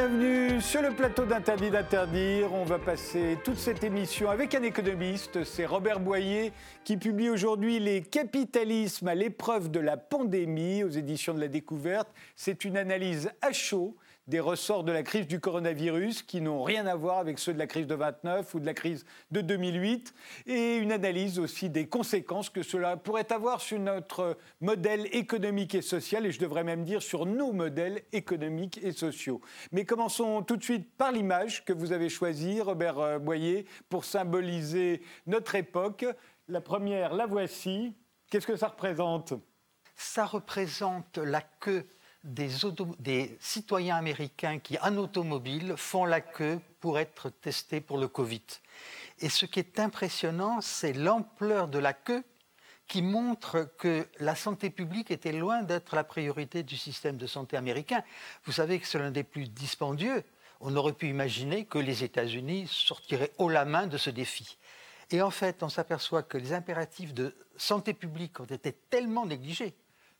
Bienvenue sur le plateau d'Interdit d'interdire. On va passer toute cette émission avec un économiste, c'est Robert Boyer, qui publie aujourd'hui Les capitalismes à l'épreuve de la pandémie aux éditions de la Découverte. C'est une analyse à chaud des ressorts de la crise du coronavirus qui n'ont rien à voir avec ceux de la crise de 29 ou de la crise de 2008 et une analyse aussi des conséquences que cela pourrait avoir sur notre modèle économique et social et je devrais même dire sur nos modèles économiques et sociaux. Mais commençons tout de suite par l'image que vous avez choisie, Robert euh, Boyer, pour symboliser notre époque. La première, la voici. Qu'est-ce que ça représente? Ça représente la queue des, citoyens américains qui, en automobile, font la queue pour être testés pour le Covid. Et ce qui est impressionnant, c'est l'ampleur de la queue qui montre que la santé publique était loin d'être la priorité du système de santé américain. Vous savez que c'est l'un des plus dispendieux. On aurait pu imaginer que les États-Unis sortiraient haut la main de ce défi. Et en fait, on s'aperçoit que les impératifs de santé publique ont été tellement négligés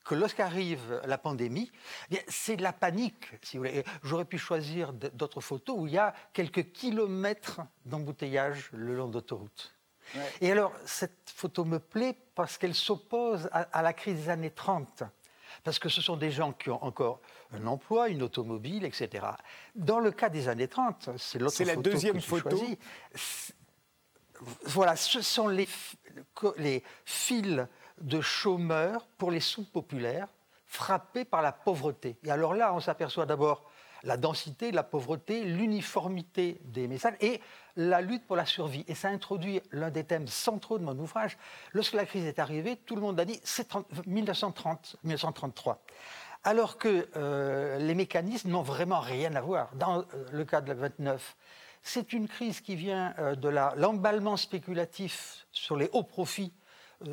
que lorsqu'arrive la pandémie, eh c'est de la panique, si vous voulez. J'aurais pu choisir d'autres photos où il y a quelques kilomètres d'embouteillage le long d'autoroutes. Et alors, cette photo me plaît parce qu'elle s'oppose à, la crise des années 30 parce que ce sont des gens qui ont encore un emploi, une automobile, etc. Dans le cas des années 30, c'est l'autre photo. C'est la deuxième photo. Voilà, ce sont les, les fils de chômeurs pour les sous-populaires frappés par la pauvreté. Et alors là, on s'aperçoit d'abord la densité, la pauvreté, l'uniformité des messages et la lutte pour la survie. Et ça introduit l'un des thèmes centraux de mon ouvrage. Lorsque la crise est arrivée, tout le monde a dit c'est 1930, 1933. Alors que euh, les mécanismes n'ont vraiment rien à voir. Dans euh, le cas de la 29, c'est une crise qui vient euh, de l'emballement spéculatif sur les hauts profits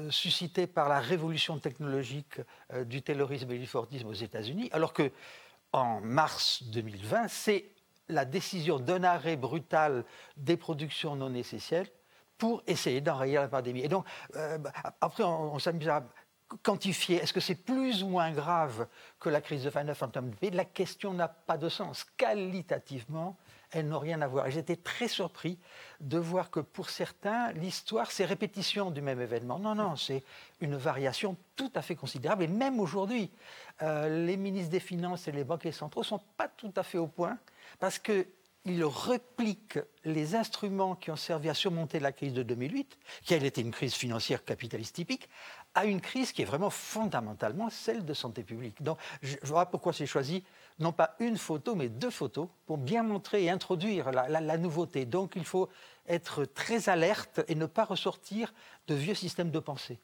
suscité par la révolution technologique euh, du taylorisme et du Fordisme aux États-Unis, alors que en mars 2020, c'est la décision d'un arrêt brutal des productions non essentielles pour essayer d'enrayer la pandémie. Et donc, euh, après, on, s'amuse à quantifier, est-ce que c'est plus ou moins grave que la crise de 29 en termes de pays La question n'a pas de sens. Qualitativement, elles n'ont rien à voir. j'étais très surpris de voir que pour certains, l'histoire, c'est répétition du même événement. Non, non, c'est une variation tout à fait considérable. Et même aujourd'hui, euh, les ministres des Finances et les banquiers centraux ne sont pas tout à fait au point parce qu'ils repliquent les instruments qui ont servi à surmonter la crise de 2008, qui été une crise financière capitaliste typique, à une crise qui est vraiment fondamentalement celle de santé publique. Donc, je, vois pourquoi j'ai choisi non pas une photo, mais deux photos pour bien montrer et introduire la, nouveauté. Donc, il faut être très alerte et ne pas ressortir de vieux systèmes de pensée.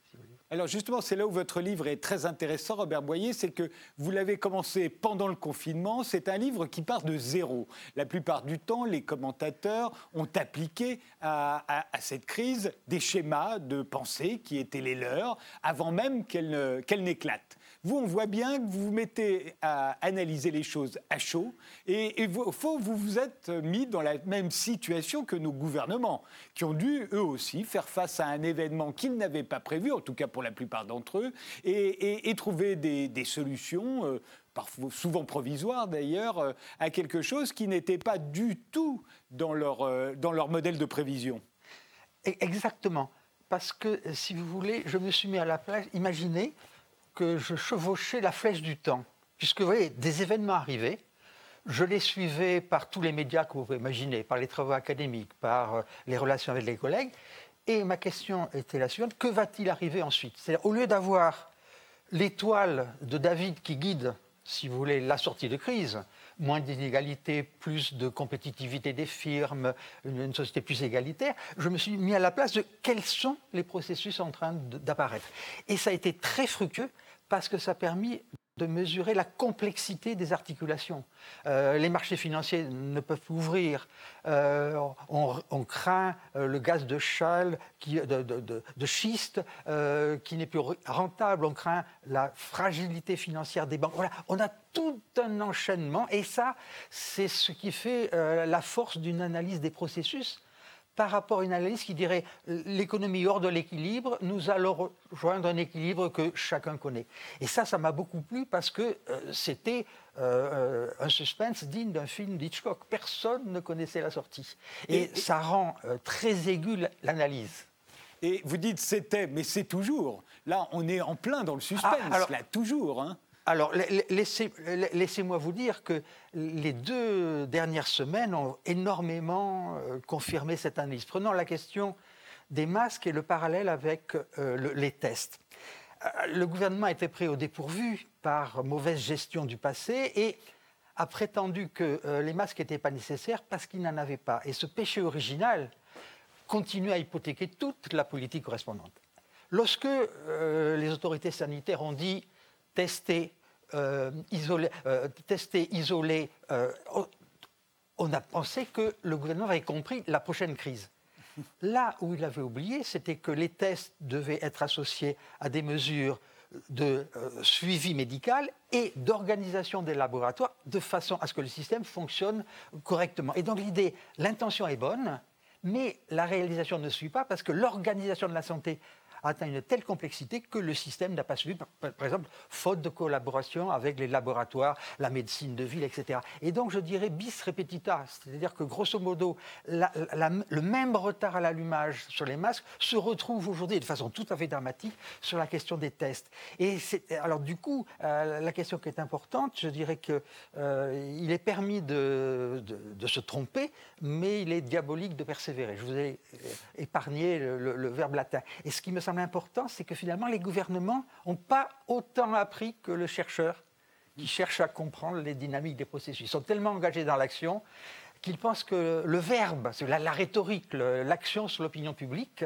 Alors justement, c'est là où votre livre est très intéressant, Robert Boyer, c'est que vous l'avez commencé pendant le confinement. C'est un livre qui part de zéro. La plupart du temps, les commentateurs ont appliqué à, cette crise des schémas de pensée qui étaient les leurs avant même qu'elle n'éclate. Vous, on voit bien que vous vous mettez à analyser les choses à chaud et, au fond, vous vous êtes mis dans la même situation que nos gouvernements, qui ont dû, eux aussi, faire face à un événement qu'ils n'avaient pas prévu, en tout cas pour la plupart d'entre eux, et, trouver des, solutions. Euh, parfois souvent provisoires d'ailleurs, euh, à quelque chose qui n'était pas du tout dans leur, euh, dans leur modèle de prévision. E-, exactement. Parce que, si vous voulez, je me suis mis à la place, imaginez, que je chevauchais la flèche du temps. Puisque vous voyez, des événements arrivaient, je les suivais par tous les médias que vous pouvez imaginer, par les travaux académiques, par euh, les relations avec les collègues. Et ma question était la suivante que va-t-il arriver ensuite? C'est-à-dire, au lieu d'avoir l'étoile de David qui guide, si vous voulez, la sortie de crise, moins d'inégalités, plus de compétitivité des firmes, une, société plus égalitaire, je me suis mis à la place de quels sont les processus en train d'apparaître. Et ça a été très fructueux parce que ça a permis de mesurer la complexité des articulations. Euh, les marchés financiers ne peuvent ouvrir. Euh, on, craint euh, le gaz de châle, de, schiste, qui n'est plus rentable. On craint la fragilité financière des banques. Voilà, on a tout un enchaînement. Et ça, c'est ce qui fait la force d'une analyse des processus par rapport à une analyse qui dirait l'économie hors de l'équilibre, nous allons rejoindre un équilibre que chacun connaît. Et ça, ça m'a beaucoup plu parce que euh, c'était euh, un suspense digne d'un film d'Hitchcock. Personne ne connaissait la sortie. Et, ça rend euh, très aiguë l'analyse. Et vous dites c'était, mais c'est toujours. Là, on est en plein dans le suspense, ah, là, toujours. Hein. Alors, laissez-moi vous dire que les deux dernières semaines ont énormément euh, confirmé cette analyse. Prenons la question des masques et le parallèle avec euh, les tests. Euh, le gouvernement été pris au dépourvu par mauvaise gestion du passé et a prétendu que les masques n'étaient pas nécessaires parce qu'il n'en avait pas. Et ce péché original continue à hypothéquer toute la politique correspondante. Lorsque les autorités sanitaires ont dit testé, euh, isolé, euh, euh, on a pensé que le gouvernement avait compris la prochaine crise. Là où il avait oublié, c'était que les tests devaient être associés à des mesures de suivi médical et d'organisation des laboratoires de façon à ce que le système fonctionne correctement. Et donc l'idée, l'intention est bonne, mais la réalisation ne suit pas parce que l'organisation de la santé atteint une telle complexité que le système n'a pas suivi, par, exemple, faute de collaboration avec les laboratoires, la médecine de ville, etc. Et donc, je dirais bis repetita, c'est-à-dire que grosso modo, le même retard à l'allumage sur les masques se retrouve aujourd'hui de façon tout à fait dramatique sur la question des tests. Et alors, du coup, euh, la question qui est importante, je dirais qu'il euh, est permis de, se tromper, mais il est diabolique de persévérer. Je vous ai épargné le, le verbe latin. Et ce qui me semble important, c'est que finalement, les gouvernements n'ont pas autant appris que le chercheur qui cherche à comprendre les dynamiques des processus. Ils sont tellement engagés dans l'action qu'ils pensent que le verbe, la, la rhétorique, l'action sur l'opinion publique,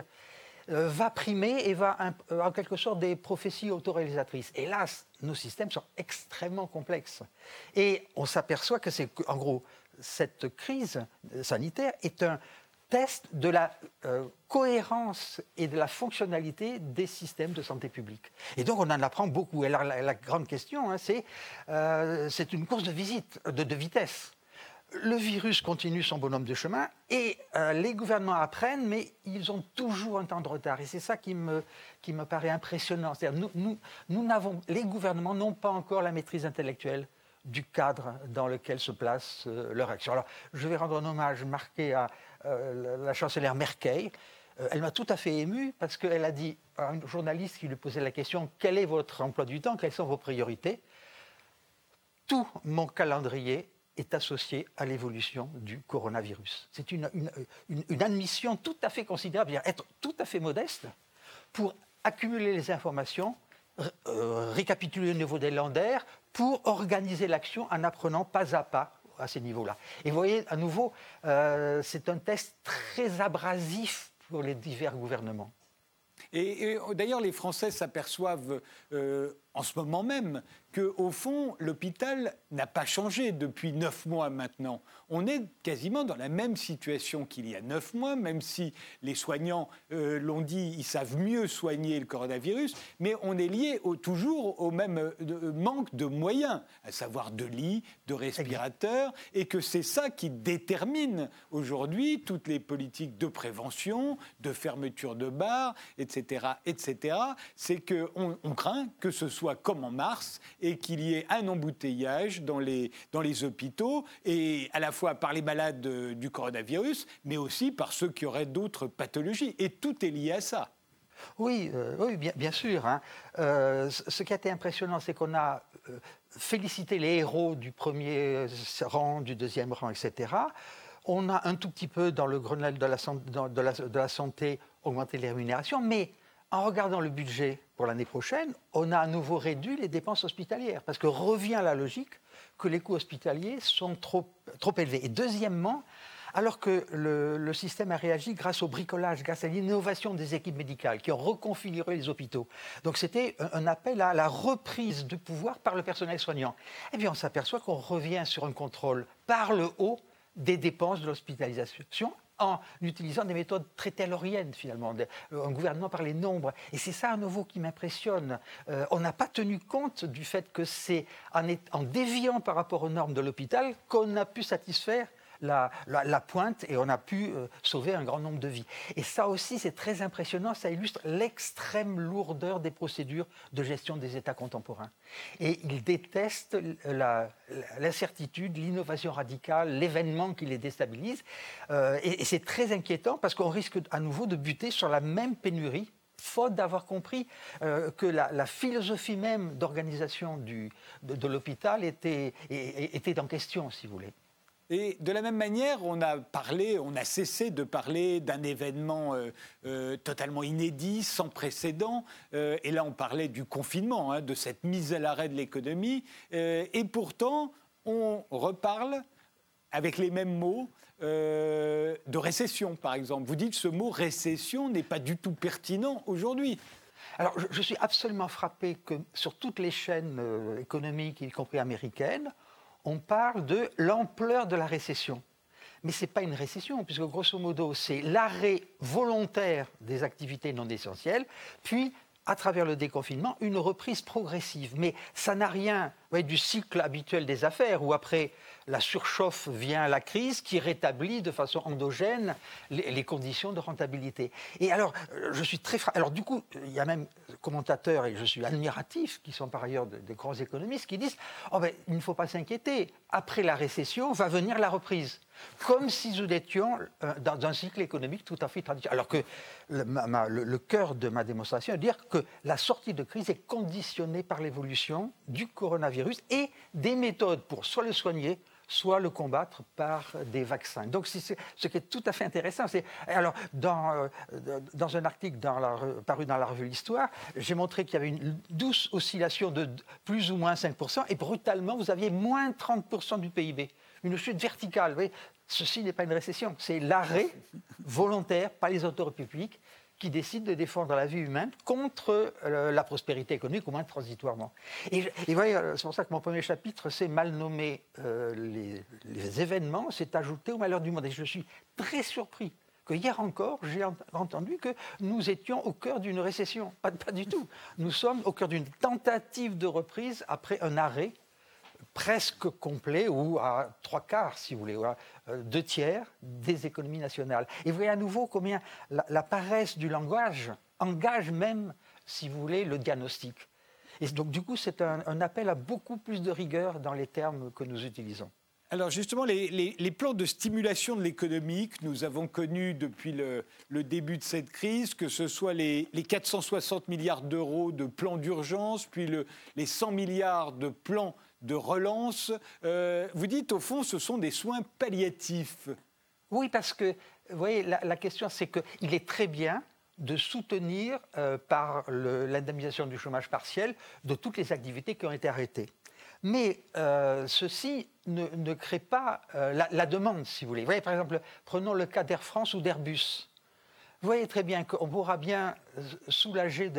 euh, va primer et va euh, en quelque sorte des prophéties autoréalisatrices. Hélas, nos systèmes sont extrêmement complexes. Et on s'aperçoit que c'est, en gros, cette crise sanitaire est un, test de la euh, cohérence et de la fonctionnalité des systèmes de santé publique. Et donc on en apprend beaucoup. Et la, grande question, hein, c'est euh, c'est une course de visite, de, vitesse. Le virus continue son bonhomme de chemin et euh, les gouvernements apprennent, mais ils ont toujours un temps de retard. Et c'est ça qui me, paraît impressionnant. C'est-à-dire nous, nous n'avons, les gouvernements n'ont pas encore la maîtrise intellectuelle du cadre dans lequel se place leur action. Alors, je vais rendre un hommage marqué à euh, la chancelière Merkel. Euh, elle m'a tout à fait ému parce qu'elle a dit à un journaliste qui lui posait la question Quel est votre emploi du temps Quelles sont vos priorités? Tout mon calendrier est associé à l'évolution du coronavirus. C'est une, admission tout à fait considérable, être tout à fait modeste pour accumuler les informations, euh, récapituler au niveau des landaires, pour organiser l'action en apprenant pas à pas à ces niveaux-là. Et vous voyez, à nouveau, euh, c'est un test très abrasif pour les divers gouvernements. Et, d'ailleurs, les Français s'aperçoivent euh, en ce moment même qu'au fond, l'hôpital n'a pas changé depuis neuf mois maintenant. On est quasiment dans la même situation qu'il y a neuf mois, même si les soignants euh, l'ont dit, ils savent mieux soigner le coronavirus, mais on est lié toujours au même euh, manque de moyens, à savoir de lits, de respirateurs, et que c'est ça qui détermine aujourd'hui toutes les politiques de prévention, de fermeture de bars, etc., etc. C'est qu'on on craint que ce soit comme en mars et qu'il y ait un embouteillage dans les, dans les hôpitaux, et à la fois par les malades euh, du coronavirus, mais aussi par ceux qui auraient d'autres pathologies. Et tout est lié à ça. Oui, euh, oui bien, sûr. Hein. Euh, ce qui a été impressionnant, c'est qu'on a félicité les héros du premier rang, du deuxième rang, etc. On a un tout petit peu, dans le Grenelle de la santé, augmenté les rémunérations, mais en regardant le budget pour l'année prochaine, on a à nouveau réduit les dépenses hospitalières, parce que revient la logique que les coûts hospitaliers sont trop, élevés. Et deuxièmement, alors que le, système a réagi grâce au bricolage, grâce à l'innovation des équipes médicales qui ont reconfiguré les hôpitaux. Donc c'était un, appel à la reprise de pouvoir par le personnel soignant. Eh bien, on s'aperçoit qu'on revient sur un contrôle par le haut des dépenses de l'hospitalisation en utilisant des méthodes très tayloriennes finalement, euh, un gouvernement par les nombres. Et c'est ça à nouveau qui m'impressionne. Euh, on n'a pas tenu compte du fait que c'est en, en, déviant par rapport aux normes de l'hôpital qu'on a pu satisfaire la, pointe et on a pu euh, sauver un grand nombre de vies. Et ça aussi, c'est très impressionnant, ça illustre l'extrême lourdeur des procédures de gestion des États contemporains. Et ils détestent l'incertitude, l'innovation radicale, l'événement qui les déstabilise. Euh, et, c'est très inquiétant parce qu'on risque à nouveau de buter sur la même pénurie faute d'avoir compris euh, que la, philosophie même d'organisation de, l'hôpital était en question, si vous voulez. Et de la même manière, on a parlé, on a cessé de parler d'un événement euh, euh, totalement inédit, sans précédent. Euh, et là, on parlait du confinement, hein, de cette mise à l'arrêt de l'économie. et pourtant, on reparle avec les mêmes mots de récession, par exemple. Vous dites que ce mot récession n'est pas du tout pertinent aujourd'hui. Alors, je, je, suis absolument frappé que sur toutes les chaînes économiques, y compris américaines, on parle de l'ampleur de la récession. Mais ce n'est pas une récession, puisque grosso modo, c'est l'arrêt volontaire des activités non essentielles, puis à travers le déconfinement, une reprise progressive. Mais ça n'a rien du cycle habituel des affaires, où après la surchauffe vient la crise qui rétablit de façon endogène les, conditions de rentabilité. Et alors, euh, je suis très... Alors du coup, il y a même commentateurs, et je suis admiratif, qui sont par ailleurs des grands économistes, qui disent oh ben, il ne faut pas s'inquiéter, après la récession va venir la reprise. Comme si nous étions euh, dans un cycle économique tout à fait traditionnel. Alors que le, cœur de ma démonstration est de dire que la sortie de crise est conditionnée par l'évolution du coronavirus et des méthodes pour soit le soigner, soit le combattre par des vaccins. Donc, ce qui est tout à fait intéressant, c'est. Alors, dans, euh, dans un article paru dans la revue L'Histoire, j'ai montré qu'il y avait une douce oscillation de plus ou moins 5%, et brutalement, vous aviez moins 30% du PIB. Une chute verticale. Vous voyez, ceci n'est pas une récession, c'est l'arrêt volontaire par les autorités publiques qui décide de défendre la vie humaine contre euh, la prospérité économique, au moins transitoirement. Et, voyez, euh, c'est pour ça que mon premier chapitre, c'est mal nommer euh, les, événements, c'est ajouter au malheur du monde. Et je suis très surpris que hier encore, j'ai entendu que nous étions au cœur d'une récession. Pas du tout. Nous sommes au cœur d'une tentative de reprise après un arrêt presque complet ou à trois quarts, si vous voulez, ou euh, deux tiers des économies nationales. Et vous voyez à nouveau combien la, paresse du langage engage même, si vous voulez, le diagnostic. Et donc du coup, c'est un, appel à beaucoup plus de rigueur dans les termes que nous utilisons. Alors justement, les, plans de stimulation de l'économie que nous avons connus depuis le, début de cette crise, que ce soit les, 460 milliards d'euros de plans d'urgence, puis les 100 milliards de plans de relance. Euh, vous dites, au fond, ce sont des soins palliatifs. Oui, parce que, voyez, la, question, c'est qu'il est très bien de soutenir euh, par l'indemnisation du chômage partiel de toutes les activités qui ont été arrêtées. Mais euh, ceci ne, crée pas la, demande, si vous voulez. Voyez, par exemple, prenons le cas d'Air France ou d'Airbus. Vous voyez très bien qu'on pourra bien soulager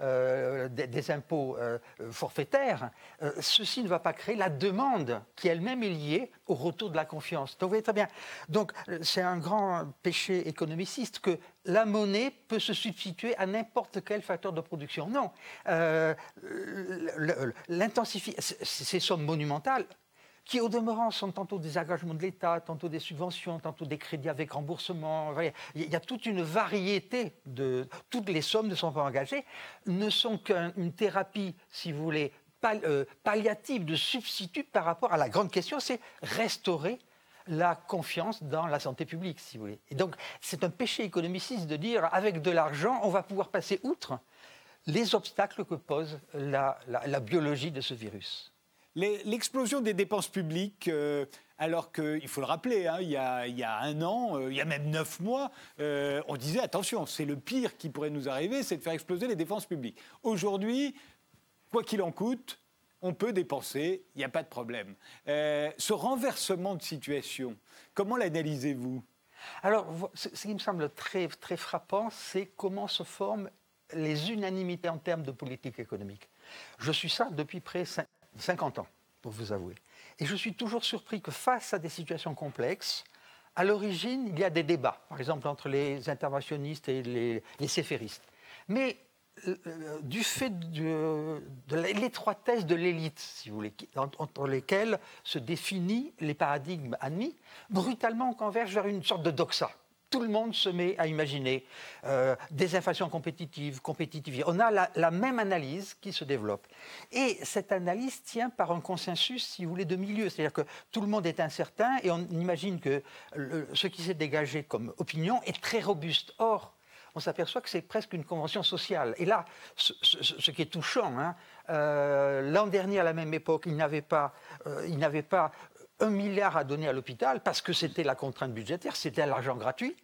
euh, des, impôts euh, forfaitaires. Euh, ceci ne va pas créer la demande qui elle-même est liée au retour de la confiance. Donc vous voyez très bien. Donc c'est un grand péché économiciste que la monnaie peut se substituer à n'importe quel facteur de production. Non. L'intensification, ces sommes monumentales qui au demeurant sont tantôt des engagements de l'État, tantôt des subventions, tantôt des crédits avec remboursement. Il y a toute une variété de... Toutes les sommes ne sont pas engagées, ne sont qu'une thérapie, si vous voulez, euh, palliative, de substitut par rapport à la grande question, c'est restaurer la confiance dans la santé publique, si vous voulez. Et donc, c'est un péché économiciste de dire, avec de l'argent, on va pouvoir passer outre les obstacles que pose la biologie de ce virus. L'explosion des dépenses publiques, euh, alors qu'il faut le rappeler, hein, il, y a, un an, euh, il y a même neuf mois, euh, on disait attention, c'est le pire qui pourrait nous arriver, c'est de faire exploser les dépenses publiques. Aujourd'hui, quoi qu'il en coûte, on peut dépenser, il n'y a pas de problème. ce renversement de situation, comment l'analysez-vous? Alors, ce qui me semble très, très frappant, c'est comment se forment les unanimités en termes de politique économique. Je suis ça depuis près 50 ans, pour vous avouer. Et je suis toujours surpris que face à des situations complexes, à l'origine, il y a des débats, par exemple entre les interventionnistes et les, séféristes. Mais du fait de, l'étroitesse de l'élite, si vous voulez, entre lesquelles se définissent les paradigmes admis, brutalement on converge vers une sorte de doxa tout le monde se met à imaginer euh, des inflations compétitives, compétitives. On a la, même analyse qui se développe. Et cette analyse tient par un consensus, si vous voulez, de milieu. C'est-à-dire que tout le monde est incertain et on imagine que ce qui s'est dégagé comme opinion est très robuste. Or, on s'aperçoit que c'est presque une convention sociale. Et là, ce, qui est touchant, hein, euh, l'an dernier, à la même époque, il n'avait pas, euh, il n'avait pas un milliard à donner à l'hôpital parce que c'était la contrainte budgétaire, c'était l'argent gratuit.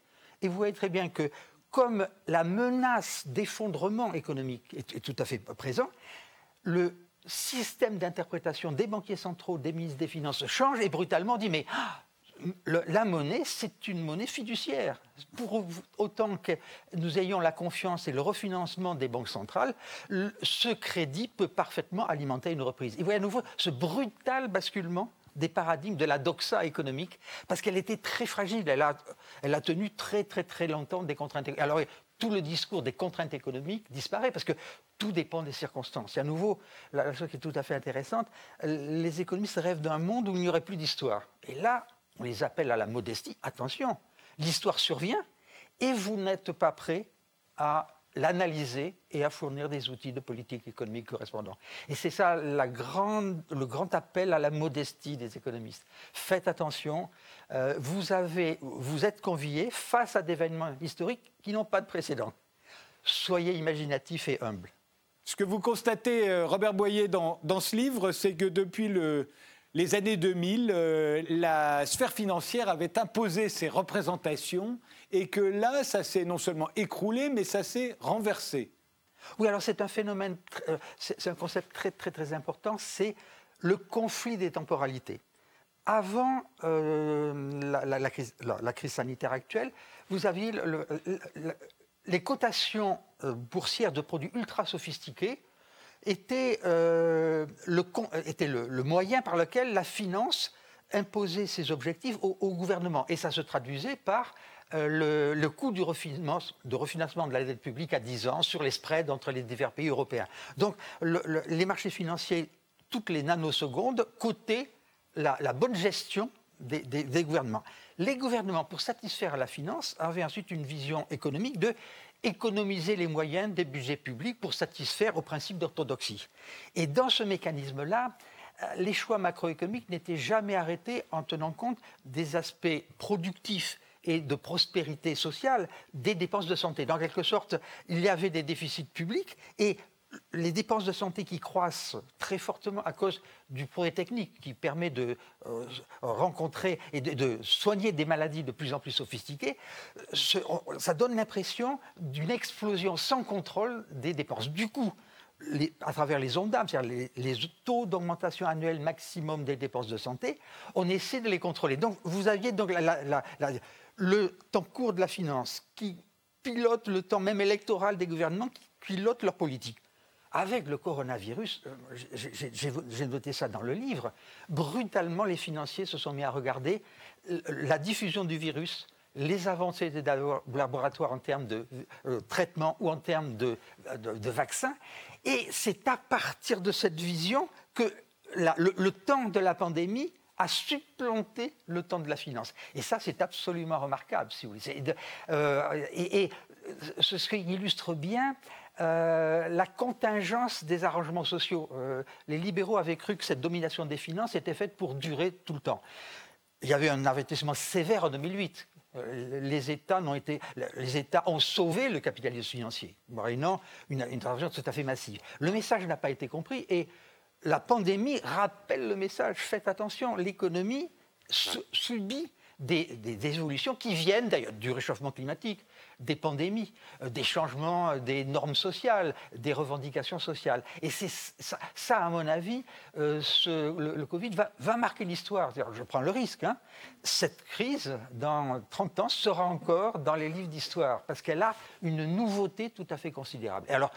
Et vous voyez très bien que comme la menace d'effondrement économique est, tout à fait présent, le système d'interprétation des banquiers centraux, des ministres des Finances change et brutalement dit mais ah, la monnaie, c'est une monnaie fiduciaire. Pour autant que nous ayons la confiance et le refinancement des banques centrales, ce crédit peut parfaitement alimenter une reprise. Et vous voyez à nouveau ce brutal basculement des paradigmes de la doxa économique, parce qu'elle était très fragile. Elle a, tenu très, très, très longtemps des contraintes. Alors, tout le discours des contraintes économiques disparaît parce que tout dépend des circonstances. Et à nouveau, la, chose qui est tout à fait intéressante, les économistes rêvent d'un monde où il n'y aurait plus d'histoire. Et là, on les appelle à la modestie. Attention, l'histoire survient et vous n'êtes pas prêt à l'analyser et à fournir des outils de politique économique correspondants. Et c'est ça la grande, le grand appel à la modestie des économistes. Faites attention, euh, vous, avez, vous êtes conviés face à des événements historiques qui n'ont pas de précédent. Soyez imaginatifs et humbles. Ce que vous constatez, euh, Robert Boyer, dans, dans ce livre, c'est que depuis le, les années 2000, euh, la sphère financière avait imposé ses représentations et que là, ça s'est non seulement écroulé, mais ça s'est renversé. Oui, alors c'est un phénomène, euh, c'est un concept très très très important, c'est le conflit des temporalités. Avant euh, la, crise, sanitaire actuelle, vous aviez les cotations boursières de produits ultra sophistiqués était, euh, le, était le, moyen par lequel la finance imposait ses objectifs au, gouvernement. Et ça se traduisait par euh, le, coût du refinancement, de la dette publique à 10 ans sur les spreads entre les divers pays européens. Donc les marchés financiers, toutes les nanosecondes, cotaient la, bonne gestion des, gouvernements. Les gouvernements, pour satisfaire la finance, avaient ensuite une vision économique de économiser les moyens des budgets publics pour satisfaire au principe d'orthodoxie. Et dans ce mécanisme-là, euh, les choix macroéconomiques n'étaient jamais arrêtés en tenant compte des aspects productifs et de prospérité sociale des dépenses de santé. Dans quelque sorte, il y avait des déficits publics et les dépenses de santé qui croissent très fortement à cause du progrès technique qui permet de euh, rencontrer et de, soigner des maladies de plus en plus sophistiquées, ça donne l'impression d'une explosion sans contrôle des dépenses. Du coup, à travers les ondes d'âme, c'est-à-dire les, taux d'augmentation annuelle maximum des dépenses de santé, on essaie de les contrôler. Donc vous aviez donc le temps court de la finance qui pilote le temps même électoral des gouvernements qui pilotent leur politique avec le coronavirus, euh, j'ai noté ça dans le livre, brutalement les financiers se sont mis à regarder la diffusion du virus, les avancées des laboratoires en termes de euh, traitement ou en termes de, vaccins. Et c'est à partir de cette vision que le, temps de la pandémie a supplanté le temps de la finance. Et ça, c'est absolument remarquable, si vous voulez. Euh, et, et, ce qui illustre bien euh, la contingence des arrangements sociaux. Euh, les libéraux avaient cru que cette domination des finances était faite pour durer tout le temps. Il y avait un avertissement sévère en 2008. Euh, les États, ont été, les États ont sauvé le capitalisme financier, moyennant une, une intervention tout à fait massive. Le message n'a pas été compris et la pandémie rappelle le message. Faites attention, l'économie subit des, évolutions qui viennent d'ailleurs du réchauffement climatique, des pandémies, euh, des changements euh, des normes sociales, des revendications sociales. Et c'est ça, à mon avis, euh, le, Covid va, marquer l'histoire. Je prends le risque. Hein. Cette crise, dans 30 ans, sera encore dans les livres d'histoire, parce qu'elle a une nouveauté tout à fait considérable. Et alors,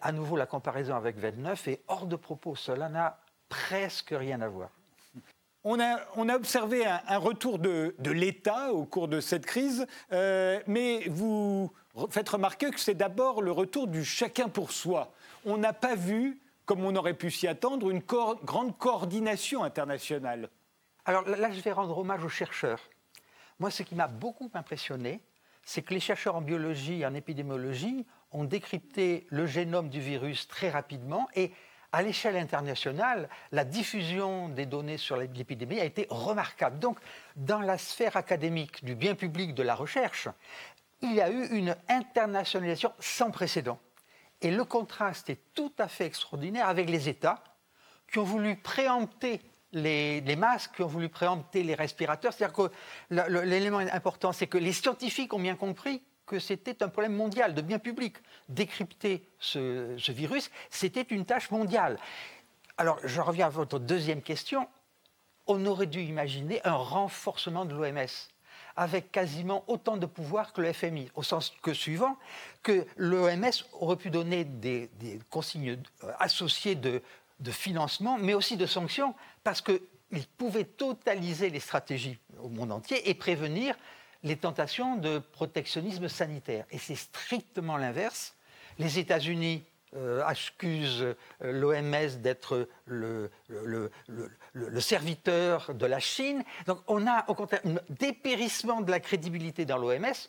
à nouveau, la comparaison avec 29 est hors de propos. Cela n'a presque rien à voir. On a, observé un, retour de, l'État au cours de cette crise, euh, mais vous, faites remarquer que c'est d'abord le retour du chacun pour soi. On n'a pas vu, comme on aurait pu s'y attendre, une grande coordination internationale. Alors là, je vais rendre hommage aux chercheurs. Moi, ce qui m'a beaucoup impressionné, c'est que les chercheurs en biologie et en épidémiologie ont décrypté le génome du virus très rapidement et à l'échelle internationale, la diffusion des données sur l'épidémie a été remarquable. Donc, dans la sphère académique du bien public de la recherche, il y a eu une internationalisation sans précédent. Et le contraste est tout à fait extraordinaire avec les États qui ont voulu préempter les, masques, qui ont voulu préempter les respirateurs. C'est-à-dire que l'élément important, c'est que les scientifiques ont bien compris que c'était un problème mondial, de bien public. Décrypter ce, virus, c'était une tâche mondiale. Alors, je reviens à votre deuxième question. On aurait dû imaginer un renforcement de l'OMS avec quasiment autant de pouvoir que le FMI, au sens que suivant, que l'OMS aurait pu donner des, des consignes euh, associées de, de, financement, mais aussi de sanctions, parce qu'il pouvait totaliser les stratégies au monde entier et prévenir les tentations de protectionnisme sanitaire. Et c'est strictement l'inverse. Les États-Unis euh, accusent euh, l'OMS d'être le, serviteur de la Chine. Donc on a au contraire un dépérissement de la crédibilité dans l'OMS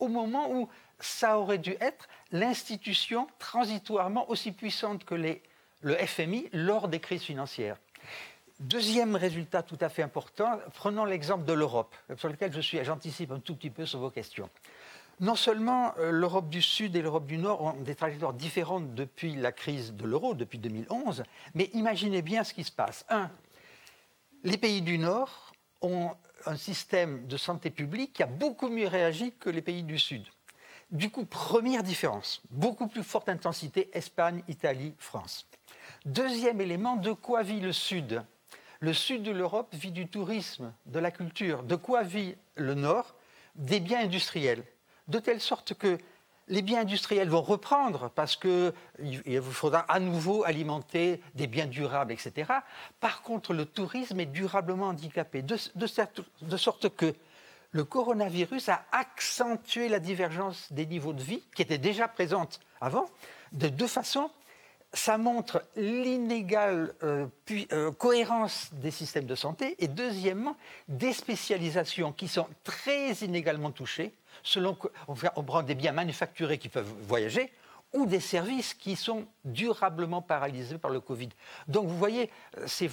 au moment où ça aurait dû être l'institution transitoirement aussi puissante que le FMI lors des crises financières. Deuxième résultat tout à fait important, prenons l'exemple de l'Europe, sur lequel je suis, j'anticipe un tout petit peu sur vos questions. Non seulement euh, l'Europe du Sud et l'Europe du Nord ont des trajectoires différentes depuis la crise de l'euro, depuis 2011, mais imaginez bien ce qui se passe. Un, les pays du Nord ont un système de santé publique qui a beaucoup mieux réagi que les pays du Sud. Du coup, première différence, beaucoup plus forte intensité, Espagne, Italie, France. Deuxième élément, de quoi vit le Sud? Le sud de l'Europe vit du tourisme, de la culture. De quoi vit le nord Des biens industriels. De telle sorte que les biens industriels vont reprendre parce qu'il vous faudra à nouveau alimenter des biens durables, etc. Par contre, le tourisme est durablement handicapé, de, sorte que le coronavirus a accentué la divergence des niveaux de vie qui étaient déjà présentes avant, de deux façons ça montre l'inégale euh, euh, cohérence des systèmes de santé et deuxièmement des spécialisations qui sont très inégalement touchées selon qu'on prend des biens manufacturés qui peuvent voyager ou des services qui sont durablement paralysés par le Covid. Donc vous voyez, c'est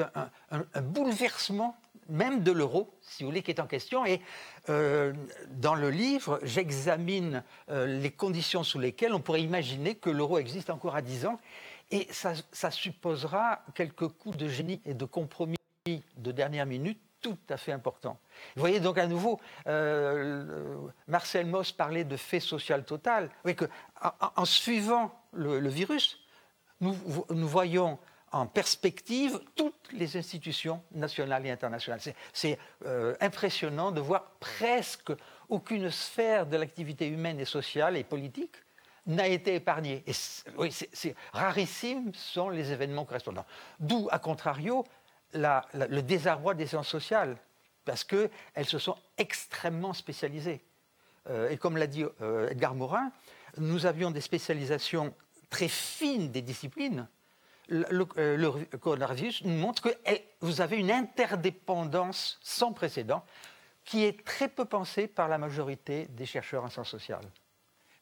un, bouleversement même de l'euro, si vous voulez, qui est en question. Et euh, dans le livre, j'examine euh, les conditions sous lesquelles on pourrait imaginer que l'euro existe encore à 10 ans. Et ça, supposera quelques coups de génie et de compromis de dernière minute tout à fait importants. Vous voyez donc à nouveau, euh, Marcel Moss parlait de fait social total. Oui, que, en, suivant le, virus, nous voyons en perspective toutes les institutions nationales et internationales. C'est euh, impressionnant de voir presque aucune sphère de l'activité humaine et sociale et politique n'a été épargnée. Et oui, rarissime sont les événements correspondants. D'où, à contrario, le désarroi des sciences sociales, parce qu'elles se sont extrêmement spécialisées. Euh, et comme l'a dit euh, Edgar Morin, nous avions des spécialisations très fines des disciplines, le, euh, coronavirus nous montre que eh, vous avez une interdépendance sans précédent qui est très peu pensée par la majorité des chercheurs en sciences sociales.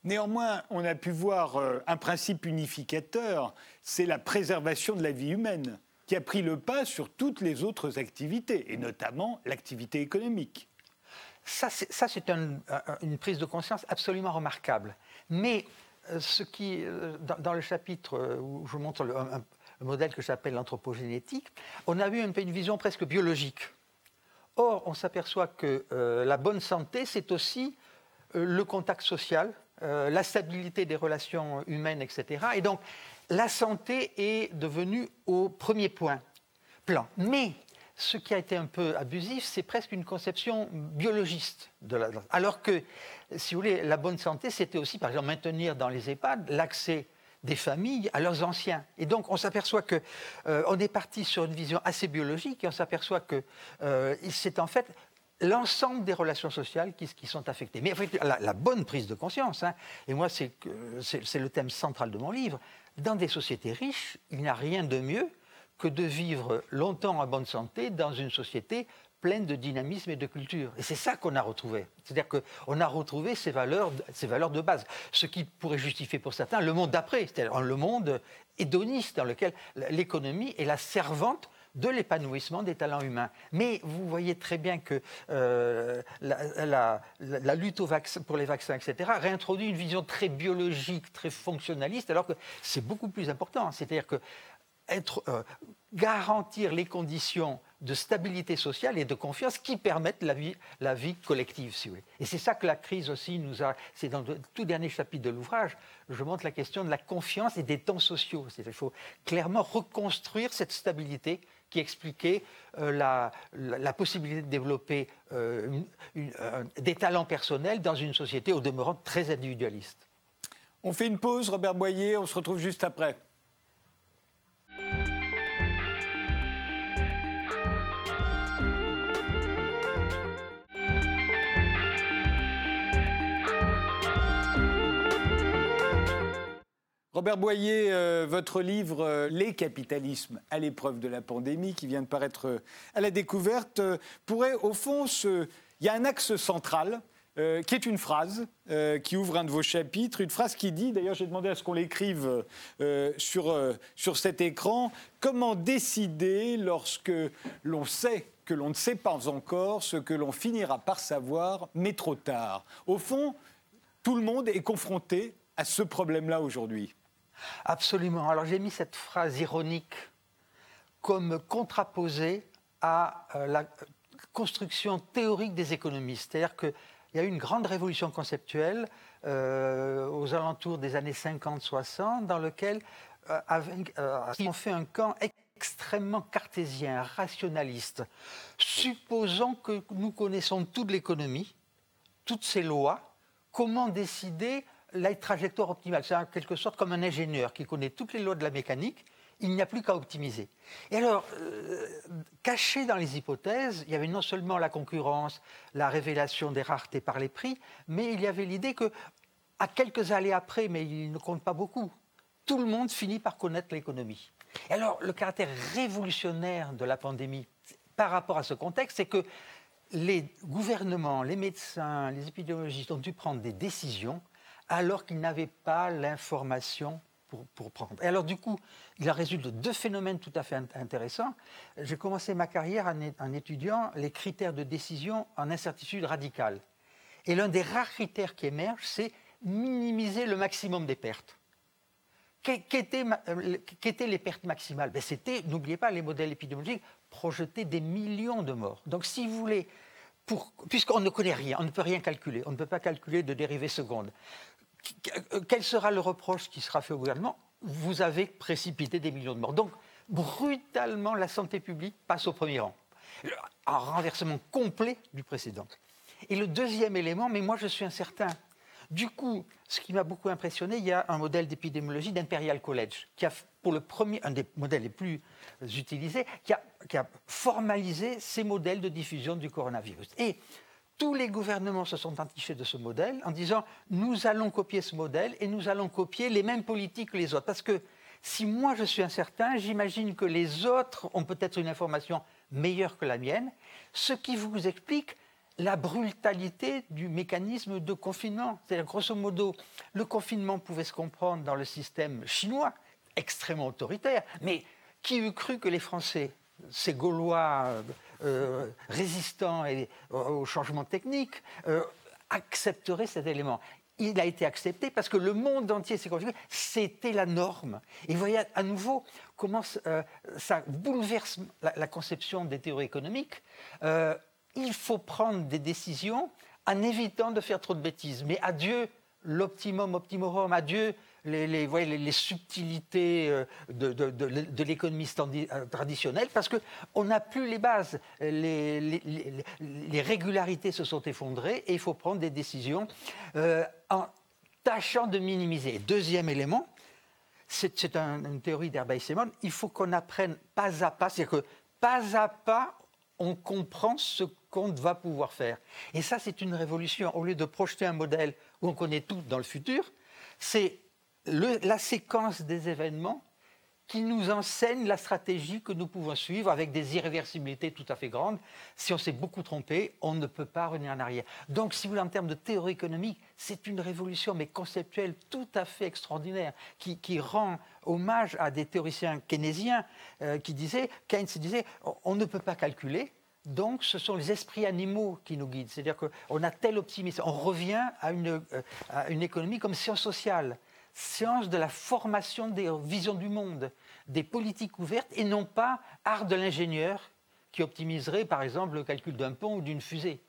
Néanmoins, on a pu voir euh, un principe unificateur, c'est la préservation de la vie humaine, qui a pris le pas sur toutes les autres activités, et notamment l'activité économique. Ça, c'est une prise de conscience absolument remarquable. Mais euh, ce qui, dans, le chapitre où je montre le, un, modèle que j'appelle l'anthropogénétique, on a eu une, vision presque biologique. Or, on s'aperçoit que la bonne santé, c'est aussi le contact social, la stabilité des relations humaines, etc. Et donc, la santé est devenue au premier point plan. Mais ce qui a été un peu abusif, c'est presque une conception biologiste. De la... Alors que, si vous voulez, la bonne santé, c'était aussi, par exemple, maintenir dans les EHPAD l'accès des familles à leurs anciens. Et donc, on s'aperçoit que euh, on est parti sur une vision assez biologique et on s'aperçoit que euh, c'est en fait l'ensemble des relations sociales qui, sont affectées. Mais la, la bonne prise de conscience, hein, et moi c'est le thème central de mon livre, dans des sociétés riches, il n'y a rien de mieux que de vivre longtemps en bonne santé dans une société pleine de dynamisme et de culture. Et c'est ça qu'on a retrouvé. C'est-à-dire qu'on a retrouvé ces valeurs, ces valeurs de base. Ce qui pourrait justifier pour certains le monde d'après, c'est-à-dire le monde hédoniste dans lequel l'économie est la servante de l'épanouissement des talents humains. Mais vous voyez très bien que euh, la, lutte pour les vaccins, etc., réintroduit une vision très biologique, très fonctionnaliste, alors que c'est beaucoup plus important. C'est-à-dire que euh, garantir les conditions de stabilité sociale et de confiance qui permettent la vie, collective, si vous voulez. Et c'est ça que la crise aussi nous a. C'est dans le tout dernier chapitre de l'ouvrage, je montre la question de la confiance et des temps sociaux. Il faut clairement reconstruire cette stabilité qui expliquait euh, la, possibilité de développer euh, des talents personnels dans une société au demeurant très individualiste. On fait une pause, Robert Boyer, on se retrouve juste après. Robert Boyer, euh, votre livre euh, Les capitalismes à l'épreuve de la pandémie, qui vient de paraître euh, à la découverte, pourrait au fond se... Il y a un axe central qui est une phrase qui ouvre un de vos chapitres, une phrase qui dit, d'ailleurs j'ai demandé à ce qu'on l'écrive sur, sur cet écran, comment décider lorsque l'on sait que l'on ne sait pas encore ce que l'on finira par savoir, mais trop tard? Au fond, tout le monde est confronté à ce problème-là aujourd'hui. Absolument. Alors j'ai mis cette phrase ironique comme contraposée à euh, la construction théorique des économistes. C'est-à-dire qu'il y a eu une grande révolution conceptuelle euh, aux alentours des années 50-60 dans lequel euh, ils ont fait un camp extrêmement cartésien, rationaliste. Supposons que nous connaissons toute l'économie, toutes ses lois, comment décider la trajectoire optimale. C'est en quelque sorte comme un ingénieur qui connaît toutes les lois de la mécanique. Il n'y a plus qu'à optimiser. Et alors, euh, caché dans les hypothèses, il y avait non seulement la concurrence, la révélation des raretés par les prix, mais il y avait l'idée que, à quelques années après, mais il ne compte pas beaucoup, tout le monde finit par connaître l'économie. Et alors, le caractère révolutionnaire de la pandémie par rapport à ce contexte, c'est que les gouvernements, les médecins, les épidémiologistes ont dû prendre des décisions alors qu'ils n'avaient pas l'information pour, prendre. Et alors du coup, il en résulte deux phénomènes tout à fait intéressants. J'ai commencé ma carrière en, étudiant les critères de décision en incertitude radicale. Et l'un des rares critères qui émerge, c'est minimiser le maximum des pertes. Qu'étaient les pertes maximales? Ben, C'était, n'oubliez pas, les modèles épidémiologiques projetaient des millions de morts. Donc si vous voulez, puisqu'on ne connaît rien, on ne peut rien calculer, on ne peut pas calculer de dérivées secondes, quel sera le reproche qui sera fait au gouvernement Vous avez précipité des millions de morts. Donc, brutalement, la santé publique passe au premier rang. Un renversement complet du précédent. Et le deuxième élément, mais moi je suis incertain. Du coup, ce qui m'a beaucoup impressionné, il y a un modèle d'épidémiologie d'Imperial College, qui a, pour le premier, un des modèles les plus utilisés, qui a, qui a formalisé ces modèles de diffusion du coronavirus. Et tous les gouvernements se sont entichés de ce modèle en disant nous allons copier ce modèle et nous allons copier les mêmes politiques que les autres. Parce que si moi je suis incertain, j'imagine que les autres ont peut-être une information meilleure que la mienne, ce qui vous explique la brutalité du mécanisme de confinement. C'est-à-dire, grosso modo, le confinement pouvait se comprendre dans le système chinois, extrêmement autoritaire, mais qui eût cru que les Français, ces Gaulois euh, résistant et, au changement technique, euh, accepterait cet élément. Il a été accepté parce que le monde entier s'est configuré, c'était la norme. Et vous voyez à nouveau comment euh, ça bouleverse la, conception des théories économiques. il faut prendre des décisions en évitant de faire trop de bêtises. Mais adieu l'optimum optimorum, adieu les, les, subtilités euh, de, l'économie euh, traditionnelle parce qu'on n'a plus les bases. Les, régularités se sont effondrées et il faut prendre des décisions euh, en tâchant de minimiser. Deuxième élément, c'est une théorie d'Herbaï Simon, il faut qu'on apprenne pas à pas, c'est-à-dire que pas à pas, on comprend ce qu'on va pouvoir faire. Et ça, c'est une révolution. Au lieu de projeter un modèle où on connaît tout dans le futur, c'est la séquence des événements qui nous enseigne la stratégie que nous pouvons suivre avec des irréversibilités tout à fait grandes. Si on s'est beaucoup trompé, on ne peut pas revenir en arrière. Donc, si vous voulez, en termes de théorie économique, c'est une révolution, mais conceptuelle, tout à fait extraordinaire, qui, rend hommage à des théoriciens keynésiens euh, qui disaient, Keynes disait, on ne peut pas calculer, donc, ce sont les esprits animaux qui nous guident. C'est-à-dire qu'on a tel optimisme. On revient à une, euh, à une économie comme science sociale science de la formation des visions du monde, des politiques ouvertes, et non pas art de l'ingénieur qui optimiserait, par exemple, le calcul d'un pont ou d'une fusée.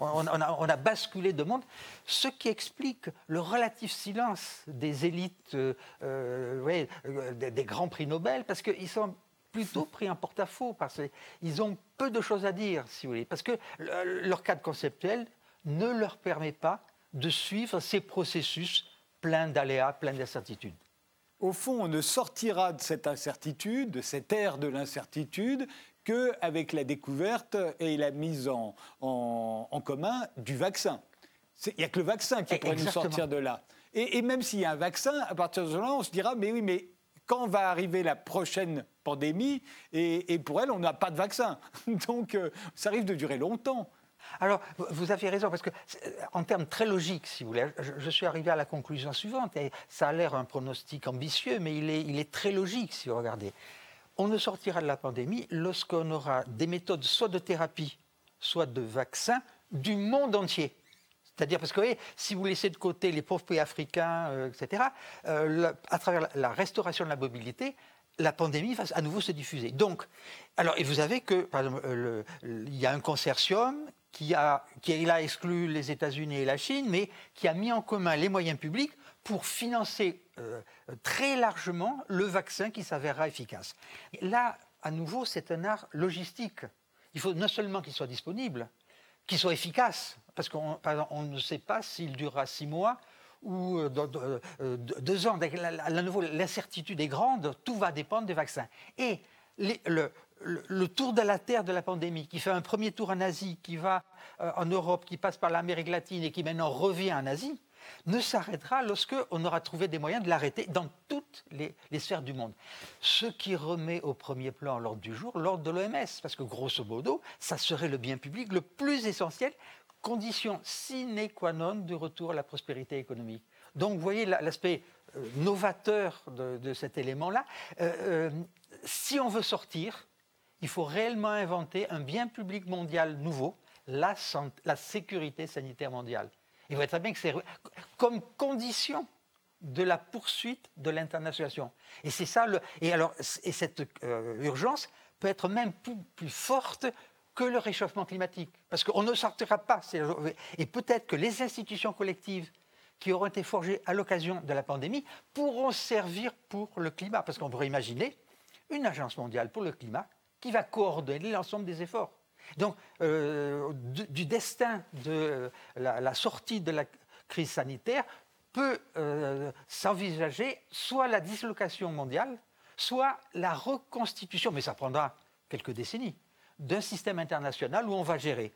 on, a, basculé de monde, ce qui explique le relatif silence des élites, euh, euh, euh, des, grands prix Nobel, parce qu'ils sont plutôt pris en porte-à-faux, parce qu'ils ont peu de choses à dire, si vous voulez, parce que leur cadre conceptuel ne leur permet pas de suivre ces processus plein d'aléas, plein d'incertitudes. Au fond, on ne sortira de cette incertitude, de cette ère de l'incertitude, qu'avec la découverte et la mise en, en, commun du vaccin. Il n'y a que le vaccin qui pourrait nous sortir de là. Et, même s'il y a un vaccin, à partir de là, on se dira, mais oui, mais quand va arriver la prochaine pandémie? Et, pour elle, on n'a pas de vaccin. Donc, euh, ça risque de durer longtemps. Alors, vous avez raison, parce que en termes très logiques, si vous voulez, je, suis arrivé à la conclusion suivante, et ça a l'air un pronostic ambitieux, mais il est, très logique si vous regardez. On ne sortira de la pandémie lorsqu'on aura des méthodes soit de thérapie, soit de vaccin du monde entier. C'est-à-dire, parce que voyez, si vous laissez de côté les pauvres pays africains, euh, etc., euh, à travers la, restauration de la mobilité, la pandémie va à nouveau se diffuser. Donc, alors, et vous savez que, par exemple, euh, il y a un consortium qui a, qui a exclu les États-Unis et la Chine, mais qui a mis en commun les moyens publics pour financer euh, très largement le vaccin qui s'avérera efficace. Là, à nouveau, c'est un art logistique. Il faut non seulement qu'il soit disponible, qu'il soit efficace, parce qu'on on ne sait pas s'il durera six mois ou euh, euh, deux ans. À nouveau, l'incertitude est grande, tout va dépendre des vaccins. Et le, le, tour de la Terre de la pandémie, qui fait un premier tour en Asie, qui va euh, en Europe, qui passe par l'Amérique latine et qui maintenant revient en Asie, ne s'arrêtera lorsqu'on aura trouvé des moyens de l'arrêter dans toutes les, sphères du monde. Ce qui remet au premier plan l'ordre du jour l'ordre de l'OMS, parce que grosso modo, ça serait le bien public le plus essentiel, condition sine qua non du retour à la prospérité économique. Donc vous voyez l'aspect euh, novateur de, cet élément-là. Euh, si on veut sortir, il faut réellement inventer un bien public mondial nouveau, la, sécurité sanitaire mondiale. Il faut être bien que c'est comme condition de la poursuite de l'internationalisation. Et c'est ça et alors et cette euh, urgence peut être même plus, forte que le réchauffement climatique, parce qu'on ne sortira pas. Et peut-être que les institutions collectives qui auront été forgées à l'occasion de la pandémie pourront servir pour le climat, parce qu'on pourrait imaginer une agence mondiale pour le climat qui va coordonner l'ensemble des efforts. Donc, euh, du, destin de la, sortie de la crise sanitaire peut euh, s'envisager soit la dislocation mondiale, soit la reconstitution, mais ça prendra quelques décennies, d'un système international où on va gérer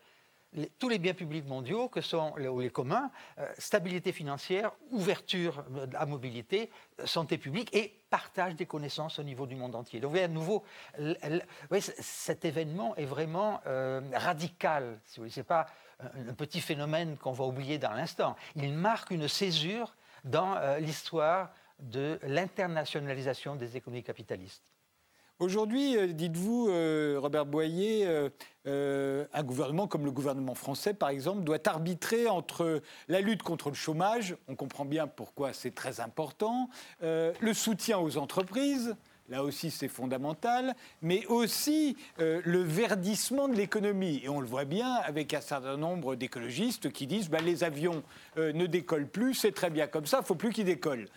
tous les biens publics mondiaux que sont les, communs, euh, stabilité financière, ouverture à mobilité, santé publique et partage des connaissances au niveau du monde entier. Donc, vous voyez, à nouveau, cet événement est vraiment euh, radical. Ce n'est pas un, petit phénomène qu'on va oublier dans l'instant. Il marque une césure dans euh, l'histoire de l'internationalisation des économies capitalistes. Aujourd'hui, euh, dites-vous, euh, Robert Boyer, euh, un gouvernement comme le gouvernement français, par exemple, doit arbitrer entre la lutte contre le chômage, on comprend bien pourquoi c'est très important, le soutien aux entreprises, là aussi c'est fondamental, mais aussi le verdissement de l'économie. Et on le voit bien avec un certain nombre d'écologistes qui disent bah, les avions ne décollent plus, c'est très bien comme ça, il ne faut plus qu'ils décollent.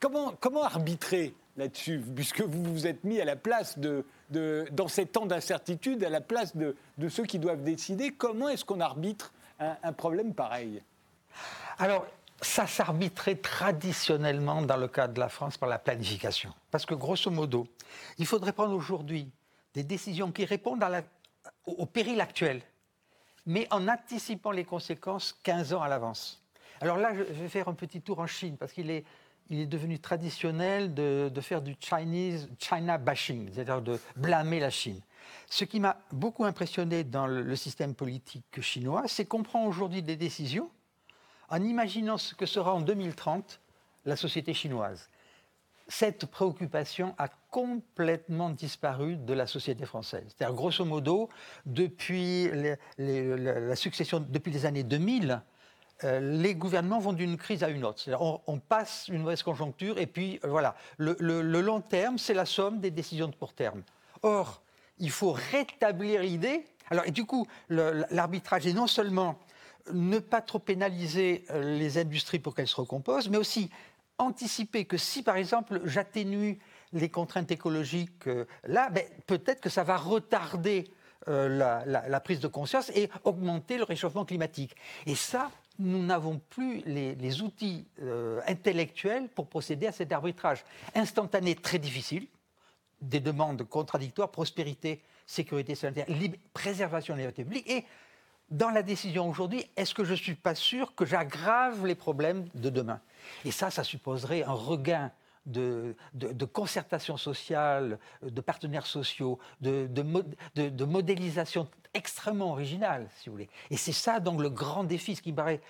comment arbitrer là-dessus, puisque vous vous êtes mis à la place de, dans ces temps d'incertitude, à la place de, ceux qui doivent décider. Comment est-ce qu'on arbitre un, problème pareil? Alors, ça s'arbitrait traditionnellement dans le cas de la France par la planification. Parce que grosso modo, il faudrait prendre aujourd'hui des décisions qui répondent au, péril actuel, mais en anticipant les conséquences 15 ans à l'avance. Alors là, je vais faire un petit tour en Chine, parce qu'il est, il est devenu traditionnel de, faire du Chinese, China bashing, c'est-à-dire de blâmer la Chine. Ce qui m'a beaucoup impressionné dans le, système politique chinois, c'est qu'on prend aujourd'hui des décisions en imaginant ce que sera en 2030 la société chinoise. Cette préoccupation a complètement disparu de la société française. C'est-à-dire, grosso modo, depuis la succession, depuis les années 2000, euh, les gouvernements vont d'une crise à une autre. On, on, passe une mauvaise conjoncture et puis euh, voilà. Le, long terme, c'est la somme des décisions de court terme. Or, il faut rétablir l'idée. Alors, et du coup, l'arbitrage est non seulement ne pas trop pénaliser euh, les industries pour qu'elles se recomposent, mais aussi anticiper que si, par exemple, j'atténue les contraintes écologiques euh, là, ben, peut-être que ça va retarder euh, la, prise de conscience et augmenter le réchauffement climatique. Et ça, nous n'avons plus les, outils intellectuels pour procéder à cet arbitrage. Instantané, très difficile, des demandes contradictoires, prospérité, sécurité sanitaire, préservation de la publique. Et dans la décision aujourd'hui, est-ce que je ne suis pas sûr que j'aggrave les problèmes de demain? Et ça, ça supposerait un regain de, concertation sociale, de partenaires sociaux, de, modélisation extrêmement originale, si vous voulez. Et c'est ça donc le grand défi, ce qui me paraît,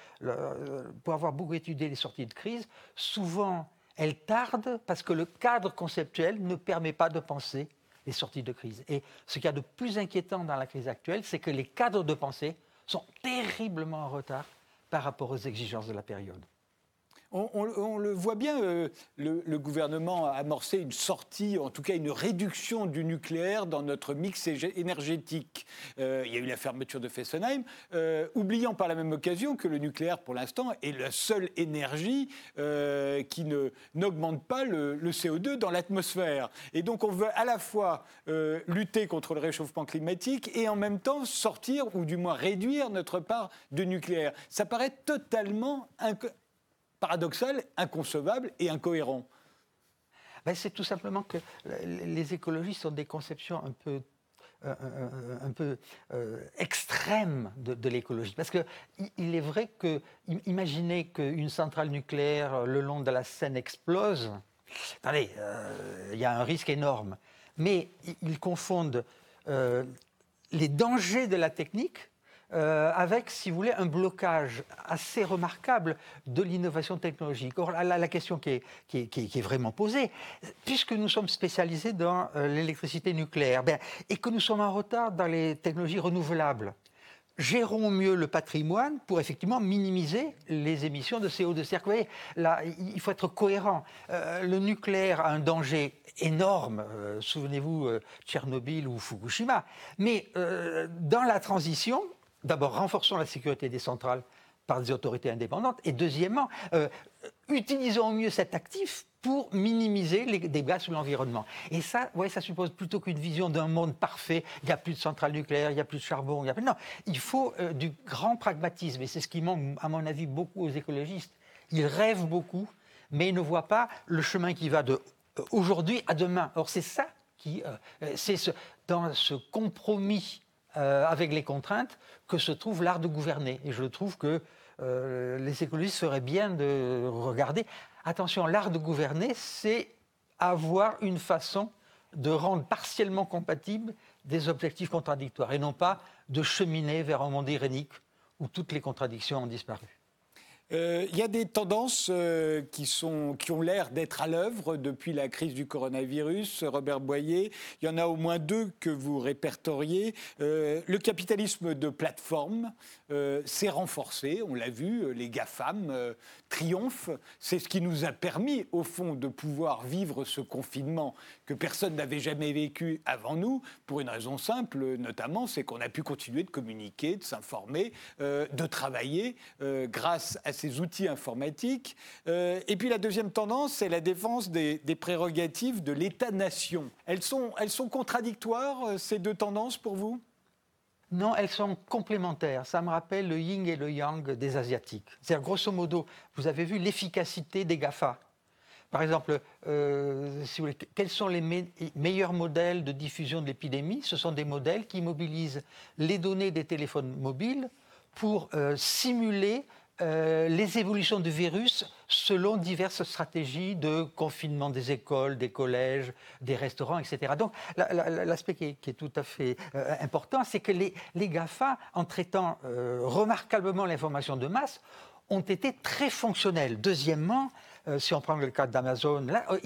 pour avoir beaucoup étudié les sorties de crise, souvent elle tarde parce que le cadre conceptuel ne permet pas de penser les sorties de crise. Et ce qu'il y a de plus inquiétant dans la crise actuelle, c'est que les cadres de pensée sont terriblement en retard par rapport aux exigences de la période. On, le voit bien, euh, le, gouvernement a amorcé une sortie, en tout cas une réduction du nucléaire dans notre mix énergétique. Euh, il y a eu la fermeture de Fessenheim, euh, oubliant par la même occasion que le nucléaire, pour l'instant, est la seule énergie qui n'augmente pas le, le, CO2 dans l'atmosphère. Et donc on veut à la fois lutter contre le réchauffement climatique et en même temps sortir, ou du moins réduire notre part de nucléaire. Ça paraît totalement paradoxal, inconcevable et incohérent ben, C'est tout simplement que les écologistes ont des conceptions un peu euh, euh, un peu euh, extrêmes de, l'écologie. Parce qu'il il est vrai que, imaginez qu'une centrale nucléaire le long de la Seine explose, attendez, il y a un risque énorme. Mais ils confondent les dangers de la technique euh, avec, si vous voulez, un blocage assez remarquable de l'innovation technologique. Or, la, question qui est, vraiment posée, puisque nous sommes spécialisés dans euh, l'électricité nucléaire ben, et que nous sommes en retard dans les technologies renouvelables, gérons mieux le patrimoine pour effectivement minimiser les émissions de CO2. C'est-à-dire que, vous voyez, là, il faut être cohérent. Euh, le nucléaire a un danger énorme, souvenez-vous, Tchernobyl ou Fukushima, mais dans la transition, d'abord, renforçons la sécurité des centrales par des autorités indépendantes, et deuxièmement, euh, utilisons mieux cet actif pour minimiser les dégâts sur l'environnement. Et ça, ouais, ça suppose plutôt qu'une vision d'un monde parfait, il n'y a plus de centrales nucléaires, il n'y a plus de charbon, il a. Non, il faut euh, du grand pragmatisme, et c'est ce qui manque, à mon avis, beaucoup aux écologistes. Ils rêvent beaucoup, mais ils ne voient pas le chemin qui va de euh, aujourd'hui à demain. Or, c'est ça qui... c'est ce, dans ce compromis euh, avec les contraintes que se trouve l'art de gouverner. Et je trouve que euh, les écologistes feraient bien de regarder. Attention, l'art de gouverner, c'est avoir une façon de rendre partiellement compatibles des objectifs contradictoires et non pas de cheminer vers un monde irénique où toutes les contradictions ont disparu. Euh, il y a des tendances euh, qui, sont, qui ont l'air d'être à l'œuvre depuis la crise du coronavirus. Robert Boyer, il y en a au moins deux que vous répertoriez. Euh, le capitalisme de plateforme s'est renforcé, on l'a vu, les GAFAM triomphent. C'est ce qui nous a permis, au fond, de pouvoir vivre ce confinement que personne n'avait jamais vécu avant nous, pour une raison simple, notamment, c'est qu'on a pu continuer de communiquer, de s'informer, de travailler grâce à ces outils informatiques. Euh, et puis la deuxième tendance, c'est la défense des, prérogatives de l'État-nation. Elles sont, elles sont contradictoires, euh, ces deux tendances, pour vous? Non, elles sont complémentaires. Ça me rappelle le yin et le yang des Asiatiques. C'est-à-dire, grosso modo, vous avez vu l'efficacité des GAFA. Par exemple, euh, quels sont les meilleurs modèles de diffusion de l'épidémie? Ce sont des modèles qui mobilisent les données des téléphones mobiles pour simuler euh, les évolutions du virus selon diverses stratégies de confinement des écoles, des collèges, des restaurants, etc. Donc l'aspect qui, est tout à fait important, c'est que les, les, GAFA, en traitant remarquablement l'information de masse, ont été très fonctionnels. Deuxièmement, euh, si on prend le cas d'Amazon, là, euh,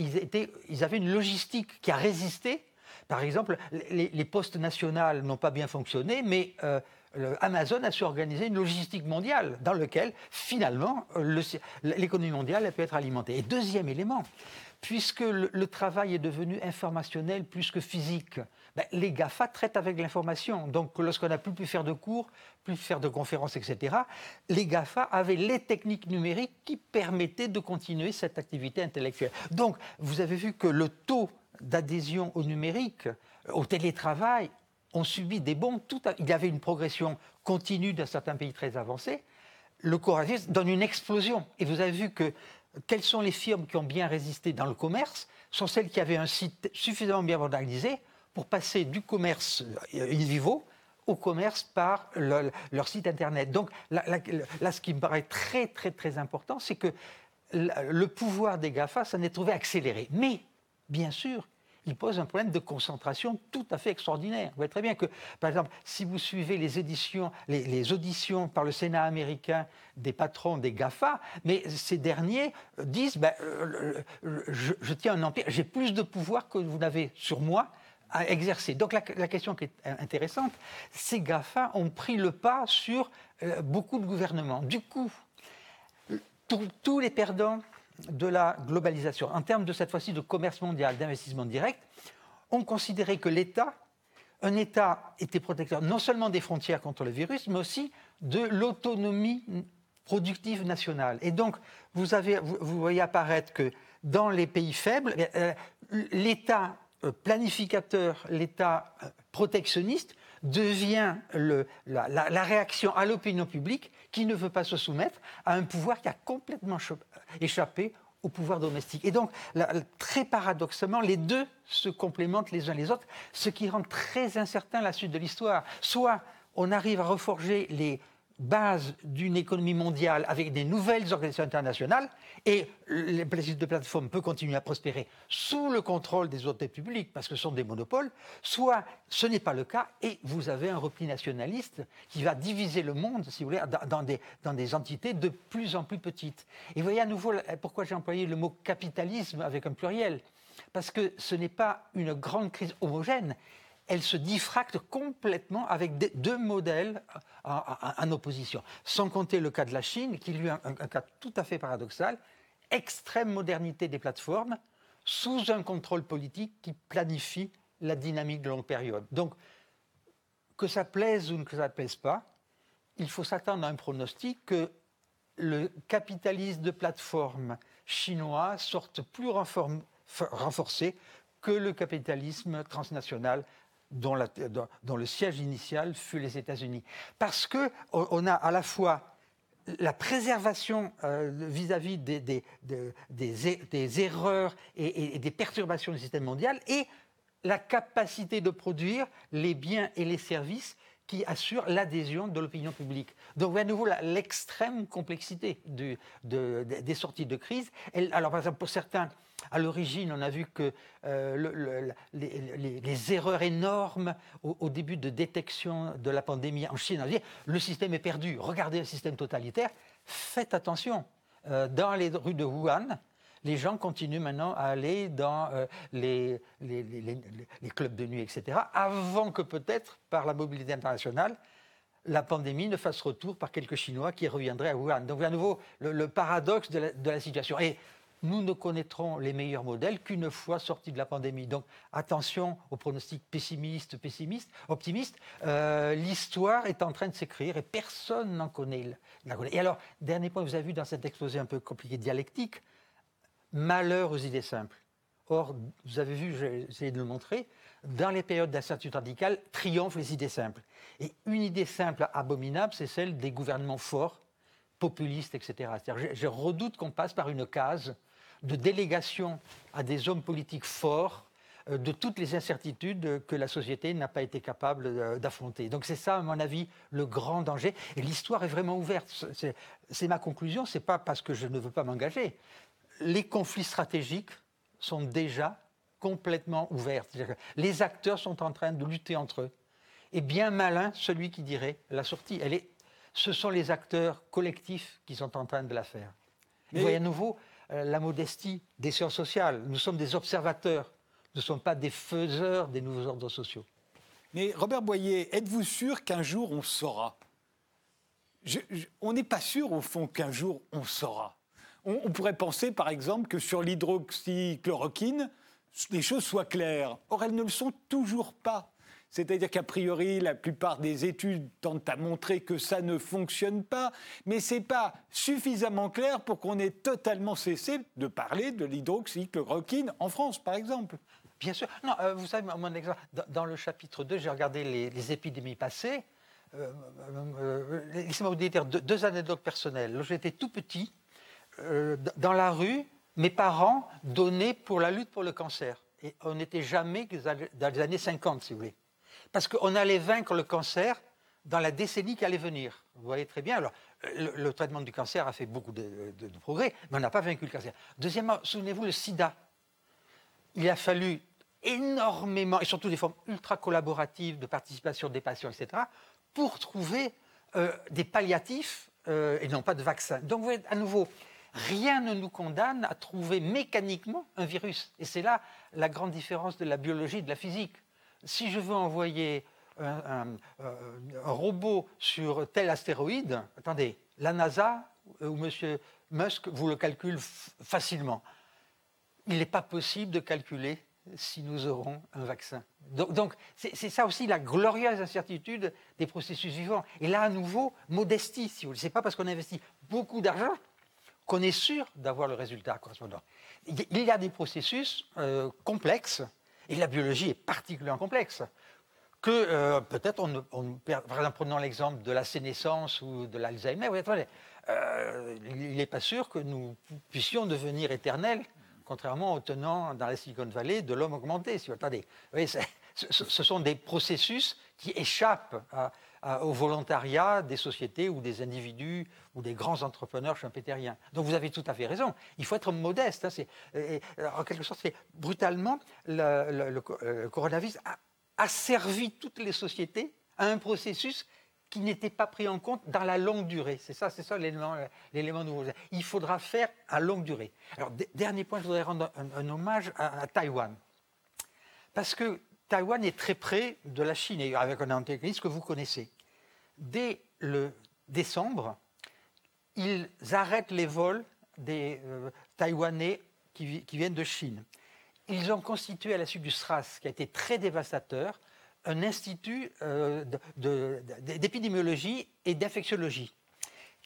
ils, avaient une logistique qui a résisté. Par exemple, les, postes nationales n'ont pas bien fonctionné, mais euh, Amazon a su organiser une logistique mondiale dans laquelle, finalement, l'économie mondiale a pu être alimentée. Deuxième élément, puisque le travail est devenu informationnel plus que physique, ben, les GAFA traitent avec l'information. Donc, lorsqu'on n'a plus pu faire de cours, plus faire de conférences, etc., les GAFA avaient les techniques numériques qui permettaient de continuer cette activité intellectuelle. Donc, vous avez vu que le taux d'adhésion au numérique, au télétravail, ont subi des bons. Tout Il y avait une progression continue dans certains pays très avancés. Le coronavirus donne une explosion. Et vous avez vu que quelles sont les firmes qui ont bien résisté dans le commerce sont celles qui avaient un site suffisamment bien modernisé pour passer du commerce euh, in vivo au commerce par leur site internet. Donc là, ce qui me paraît très très très important, c'est que le pouvoir des GAFA s'en est trouvé accéléré. Mais, bien sûr, il pose un problème de concentration tout à fait extraordinaire. Vous voyez très bien que, par exemple, si vous suivez les, auditions par le Sénat américain des patrons des GAFA, mais ces derniers disent ben, euh, je, je tiens un empire, j'ai plus de pouvoir que vous n'avez sur moi, à exercer. Donc la, question qui est intéressante, ces GAFA ont pris le pas sur euh, beaucoup de gouvernements. Du coup, tous les perdants de la globalisation, en termes de cette fois-ci de commerce mondial, d'investissement direct, ont considéré que l'État, un État était protecteur non seulement des frontières contre le virus, mais aussi de l'autonomie productive nationale. Et donc, vous, avez, vous voyez apparaître que dans les pays faibles, euh, l'État euh, planificateur, l'État euh, protectionniste devient la, réaction à l'opinion publique qui ne veut pas se soumettre à un pouvoir qui a complètement échappé au pouvoir domestique. Et donc, très paradoxalement, les deux se complémentent les uns les autres, ce qui rend très incertain la suite de l'histoire. Soit on arrive à reforger les base d'une économie mondiale avec des nouvelles organisations internationales et les de plateforme peut continuer à prospérer sous le contrôle des autorités publiques parce que ce sont des monopoles, soit ce n'est pas le cas et vous avez un repli nationaliste qui va diviser le monde, si vous voulez, dans des, dans des entités de plus en plus petites. Et voyez à nouveau pourquoi j'ai employé le mot capitalisme avec un pluriel? Parce que ce n'est pas une grande crise homogène, elle se diffracte complètement avec deux modèles en, opposition. Sans compter le cas de la Chine, qui lui est un, cas tout à fait paradoxal, extrême modernité des plateformes, sous un contrôle politique qui planifie la dynamique de longue période. Donc, que ça plaise ou que ça ne plaise pas, il faut s'attendre à un pronostic que le capitalisme de plateforme chinois sorte plus renforcé que le capitalisme transnational dont, le siège initial fut les États-Unis. Parce qu'on on a à la fois la préservation euh, vis-à-vis des, erreurs et, des perturbations du système mondial et la capacité de produire les biens et les services qui assurent l'adhésion de l'opinion publique. Donc, à nouveau, l'extrême complexité des sorties de crise. alors, par exemple, pour certains, à l'origine, on a vu que euh, les, erreurs énormes au, début de détection de la pandémie en Chine, on dit, le système est perdu, regardez le système totalitaire, faites attention. Euh, dans les rues de Wuhan, les gens continuent maintenant à aller dans euh, les, clubs de nuit, etc., avant que peut-être, par la mobilité internationale, la pandémie ne fasse retour par quelques Chinois qui reviendraient à Wuhan. Donc, à nouveau, le, paradoxe de la, situation. Et nous ne connaîtrons les meilleurs modèles qu'une fois sortis de la pandémie. Donc attention aux pronostics pessimistes, pessimistes, optimistes. Euh, l'histoire est en train de s'écrire et personne n'en connaît, Et alors, dernier point, vous avez vu dans cet exposé un peu compliqué dialectique, malheur aux idées simples. Or, vous avez vu, j'ai essayé de le montrer, dans les périodes d'incertitude radicale, triomphent les idées simples. Et une idée simple abominable, c'est celle des gouvernements forts, populistes, etc. je redoute qu'on passe par une case de délégation à des hommes politiques forts euh, de toutes les incertitudes que la société n'a pas été capable euh, d'affronter. Donc c'est ça, à mon avis, le grand danger. Et l'histoire est vraiment ouverte. C'est ma conclusion, c'est pas parce que je ne veux pas m'engager. Les conflits stratégiques sont déjà complètement ouverts. Les acteurs sont en train de lutter entre eux. Et bien malin celui qui dirait la sortie. Elle est, ce sont les acteurs collectifs qui sont en train de la faire. Vous voyez à nouveau euh, la modestie des sciences sociales. Nous sommes des observateurs ne sont pas des faiseurs des nouveaux ordres sociaux. Mais Robert Boyer, êtes-vous sûr qu'un jour on saura? On n'est pas sûr au fond qu'un jour on saura. On, pourrait penser par exemple que sur l'hydroxychloroquine, les choses soient claires. Or, elles ne le sont toujours pas. C'est-à-dire qu'a priori, la plupart des études tentent à montrer que ça ne fonctionne pas, mais ce n'est pas suffisamment clair pour qu'on ait totalement cessé de parler de l'hydroxychloroquine en France, par exemple. Bien sûr. Non, euh, vous savez, dans, le chapitre 2, j'ai regardé les, épidémies passées. Laissez-moi vous dire deux, anecdotes personnelles. J'étais tout petit, dans la rue, mes parents donnaient pour la lutte pour le cancer. Et on n'était jamais dans les années 50, si vous voulez. Parce qu'on allait vaincre le cancer dans la décennie qui allait venir. Vous voyez très bien. Alors, le, traitement du cancer a fait beaucoup de, de progrès, mais on n'a pas vaincu le cancer. Deuxièmement, souvenez-vous, le sida. Il a fallu énormément, et surtout des formes ultra collaboratives de participation des patients, etc., pour trouver euh, des palliatifs euh, et non pas de vaccins. Donc, vous voyez, à nouveau, rien ne nous condamne à trouver mécaniquement un virus. Et c'est là la grande différence de la biologie et de la physique. Si je veux envoyer un, un robot sur tel astéroïde, attendez, la NASA ou M. Musk vous le calcule facilement. Il n'est pas possible de calculer si nous aurons un vaccin. Donc, c'est ça aussi la glorieuse incertitude des processus vivants. Et là, à nouveau, modestie, si vous Ce n'est pas parce qu'on investit beaucoup d'argent qu'on est sûr d'avoir le résultat correspondant. Il y a des processus euh, complexes, et la biologie est particulièrement complexe, que euh, peut-être, on, on, par exemple, l'exemple de la sénescence ou de l'Alzheimer, euh, il n'est pas sûr que nous puissions devenir éternels contrairement aux tenants dans la Silicon Valley de l'homme augmenté. Si vous attendez, ce, sont des processus qui échappent au volontariat des sociétés ou des individus ou des grands entrepreneurs champétériens. Donc vous avez tout à fait raison. Il faut être modeste. Hein, en quelque sorte, brutalement, le, coronavirus a servi toutes les sociétés à un processus qui n'était pas pris en compte dans la longue durée. C'est ça, c'est ça l'élément nouveau. Il faudra faire à longue durée. Alors, dernier point, je voudrais rendre un, hommage à, Taïwan. Parce que Taïwan est très près de la Chine, avec un antagonisme que vous connaissez. Dès le décembre, ils arrêtent les vols des euh, Taïwanais qui, viennent de Chine. Ils ont constitué à la suite du SRAS, qui a été très dévastateur, un institut euh, d'épidémiologie et d'infectiologie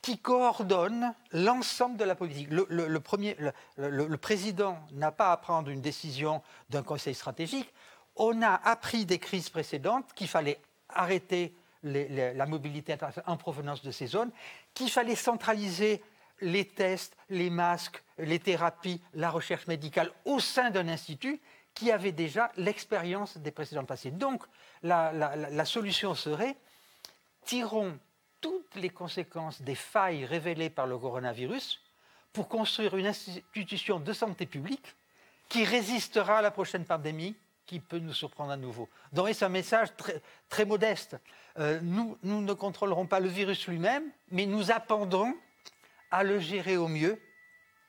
qui coordonne l'ensemble de la politique. Le, président n'a pas à prendre une décision d'un conseil stratégique. On a appris des crises précédentes qu'il fallait arrêter la mobilité en provenance de ces zones, qu'il fallait centraliser les tests, les masques, les thérapies, la recherche médicale au sein d'un institut qui avait déjà l'expérience des précédents passés. Donc, la, solution serait tirons toutes les conséquences des failles révélées par le coronavirus pour construire une institution de santé publique qui résistera à la prochaine pandémie qui peut nous surprendre à nouveau. Donc c'est un message très, modeste. Euh, nous, nous ne contrôlerons pas le virus lui-même, mais nous apprendrons à le gérer au mieux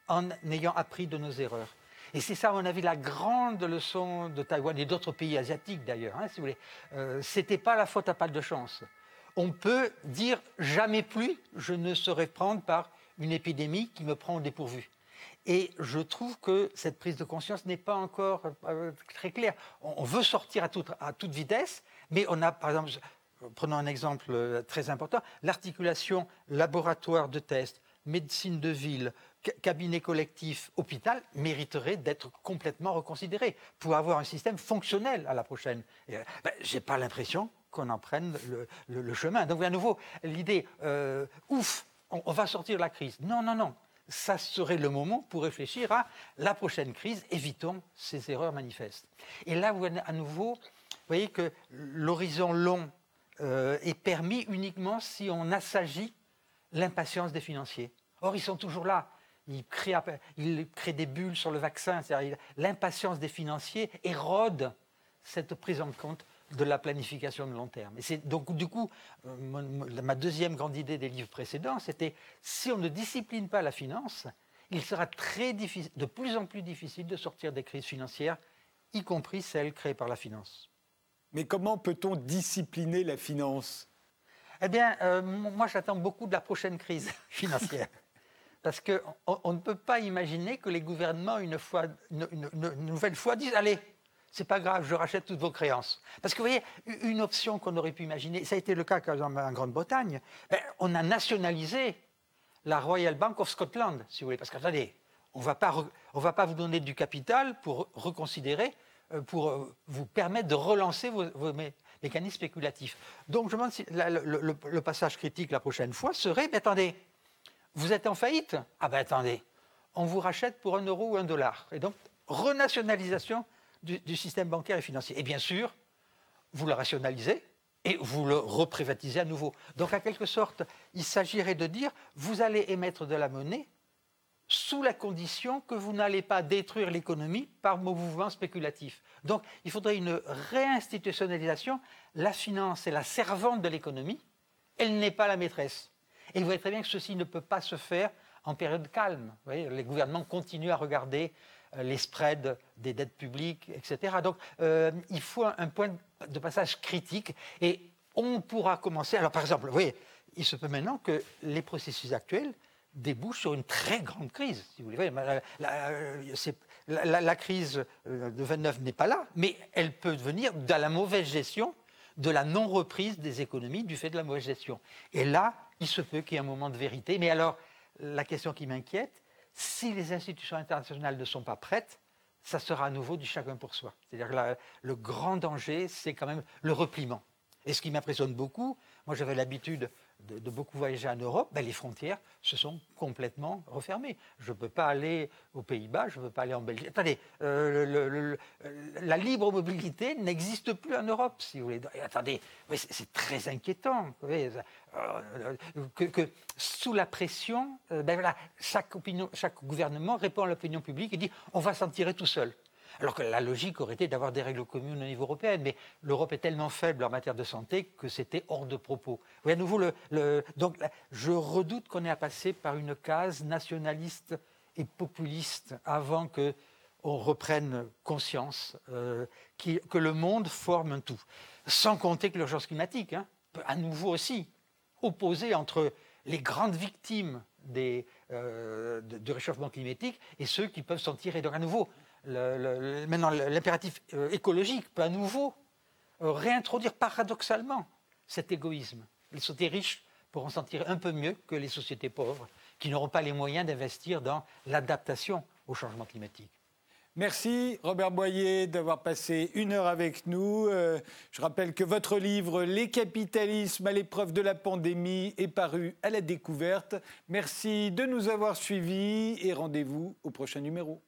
en ayant appris de nos erreurs. Et c'est ça, à mon avis, la grande leçon de Taïwan et d'autres pays asiatiques d'ailleurs, hein, si vous voulez. Euh, C'était pas la faute à pas de chance. On peut dire jamais plus je ne serai prendre par une épidémie qui me prend au dépourvu. Et je trouve que cette prise de conscience n'est pas encore euh, très claire. On, veut sortir à toute, vitesse, mais on a, par exemple, prenons un exemple euh, très important, l'articulation laboratoire de tests, médecine de ville, cabinet collectif, hôpital mériterait d'être complètement reconsidéré pour avoir un système fonctionnel à la prochaine. Euh, ben, Je n'ai pas l'impression qu'on en prenne le, chemin. Donc, à nouveau, l'idée, ouf, on, va sortir de la crise. Non, non, non. Ça serait le moment pour réfléchir à la prochaine crise, évitons ces erreurs manifestes. Et là, à nouveau, voyez que l'horizon long euh, est permis uniquement si on assagit l'impatience des financiers. Or, ils sont toujours là. Ils créent des bulles sur le vaccin. L'impatience des financiers érode cette prise en compte de la planification de long terme. Et c'est donc du coup euh, ma deuxième grande idée des livres précédents, c'était si on ne discipline pas la finance, il sera très difficile, de plus en plus difficile de sortir des crises financières, y compris celles créées par la finance. Mais comment peut-on discipliner la finance? Eh bien, euh, moi j'attends beaucoup de la prochaine crise financière. Parce qu'on on ne peut pas imaginer que les gouvernements, une, fois, une nouvelle fois, disent Allez, c'est pas grave, je rachète toutes vos créances. Parce que vous voyez, une option qu'on aurait pu imaginer, ça a été le cas en Grande-Bretagne, ben, on a nationalisé la Royal Bank of Scotland, si vous voulez. Parce qu'attendez, on ne va pas vous donner du capital pour reconsidérer, euh, pour euh, vous permettre de relancer vos, mécanismes spéculatifs. Donc je me demande si le, passage critique la prochaine fois serait, mais attendez, vous êtes en faillite? Ah ben attendez, on vous rachète pour un euro ou un dollar. Et donc, renationalisation du, système bancaire et financier. Et bien sûr, vous le rationalisez et vous le reprivatisez à nouveau. Donc, en quelque sorte, il s'agirait de dire, vous allez émettre de la monnaie sous la condition que vous n'allez pas détruire l'économie par mouvements spéculatifs. Donc, il faudrait une réinstitutionnalisation. La finance est la servante de l'économie, elle n'est pas la maîtresse. Et vous voyez très bien que ceci ne peut pas se faire en période calme. Vous voyez, les gouvernements continuent à regarder les spreads des dettes publiques, etc. Donc euh, il faut un, point de passage critique et on pourra commencer. Alors par exemple, vous voyez, il se peut maintenant que les processus actuels débouchent sur une très grande crise, si vous voulez. La, la crise euh, de 29 n'est pas là, mais elle peut venir de la mauvaise gestion, de la non-reprise des économies du fait de la mauvaise gestion. Et là, il se peut qu'il y ait un moment de vérité. Mais alors, la question qui m'inquiète, si les institutions internationales ne sont pas prêtes, ça sera à nouveau du chacun pour soi. C'est-à-dire le grand danger, c'est quand même le repliement. Et ce qui m'impressionne beaucoup, moi j'avais l'habitude de, beaucoup voyager en Europe, ben les frontières se sont complètement refermées. Je ne peux pas aller aux Pays-Bas, je ne peux pas aller en Belgique. Attendez, euh, la libre mobilité n'existe plus en Europe, si vous voulez. attendez, c'est très inquiétant. Euh, que, sous la pression, euh, ben voilà, chaque, chaque gouvernement répond à l'opinion publique et dit on va s'en tirer tout seul. Alors que la logique aurait été d'avoir des règles communes au niveau européen, mais l'Europe est tellement faible en matière de santé que c'était hors de propos. À nouveau, donc, je redoute qu'on ait à passer par une case nationaliste et populiste avant que on reprenne conscience euh, que le monde forme un tout. Sans compter que l'urgence climatique, hein, peut à nouveau aussi opposer entre les grandes victimes euh, du réchauffement climatique et ceux qui peuvent s'en tirer. Donc à nouveau, maintenant l'impératif euh, écologique peut à nouveau euh, réintroduire paradoxalement cet égoïsme. Les sociétés riches pourront s'en tirer un peu mieux que les sociétés pauvres qui n'auront pas les moyens d'investir dans l'adaptation au changement climatique. Merci Robert Boyer d'avoir passé une heure avec nous. Euh, je rappelle que votre livre Les capitalismes à l'épreuve de la pandémie est paru à la découverte. Merci de nous avoir suivis et rendez-vous au prochain numéro.